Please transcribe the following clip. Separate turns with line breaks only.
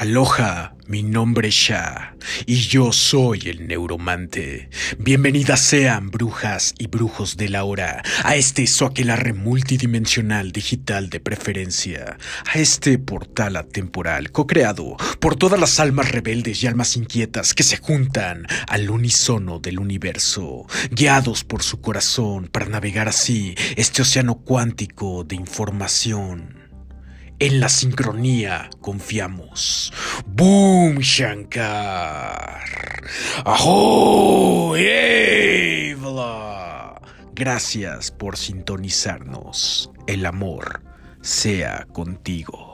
Aloha, mi nombre es Shah y yo soy el neuromante. Bienvenidas sean brujas y brujos de la hora a este soaquelarre multidimensional digital de preferencia, a este portal atemporal co-creado por todas las almas rebeldes y almas inquietas que se juntan al unísono del universo, guiados por su corazón para navegar así este océano cuántico de información. En la sincronía confiamos. ¡Boom, Shankar! ¡Ajo! Evla! Gracias por sintonizarnos. El amor sea contigo.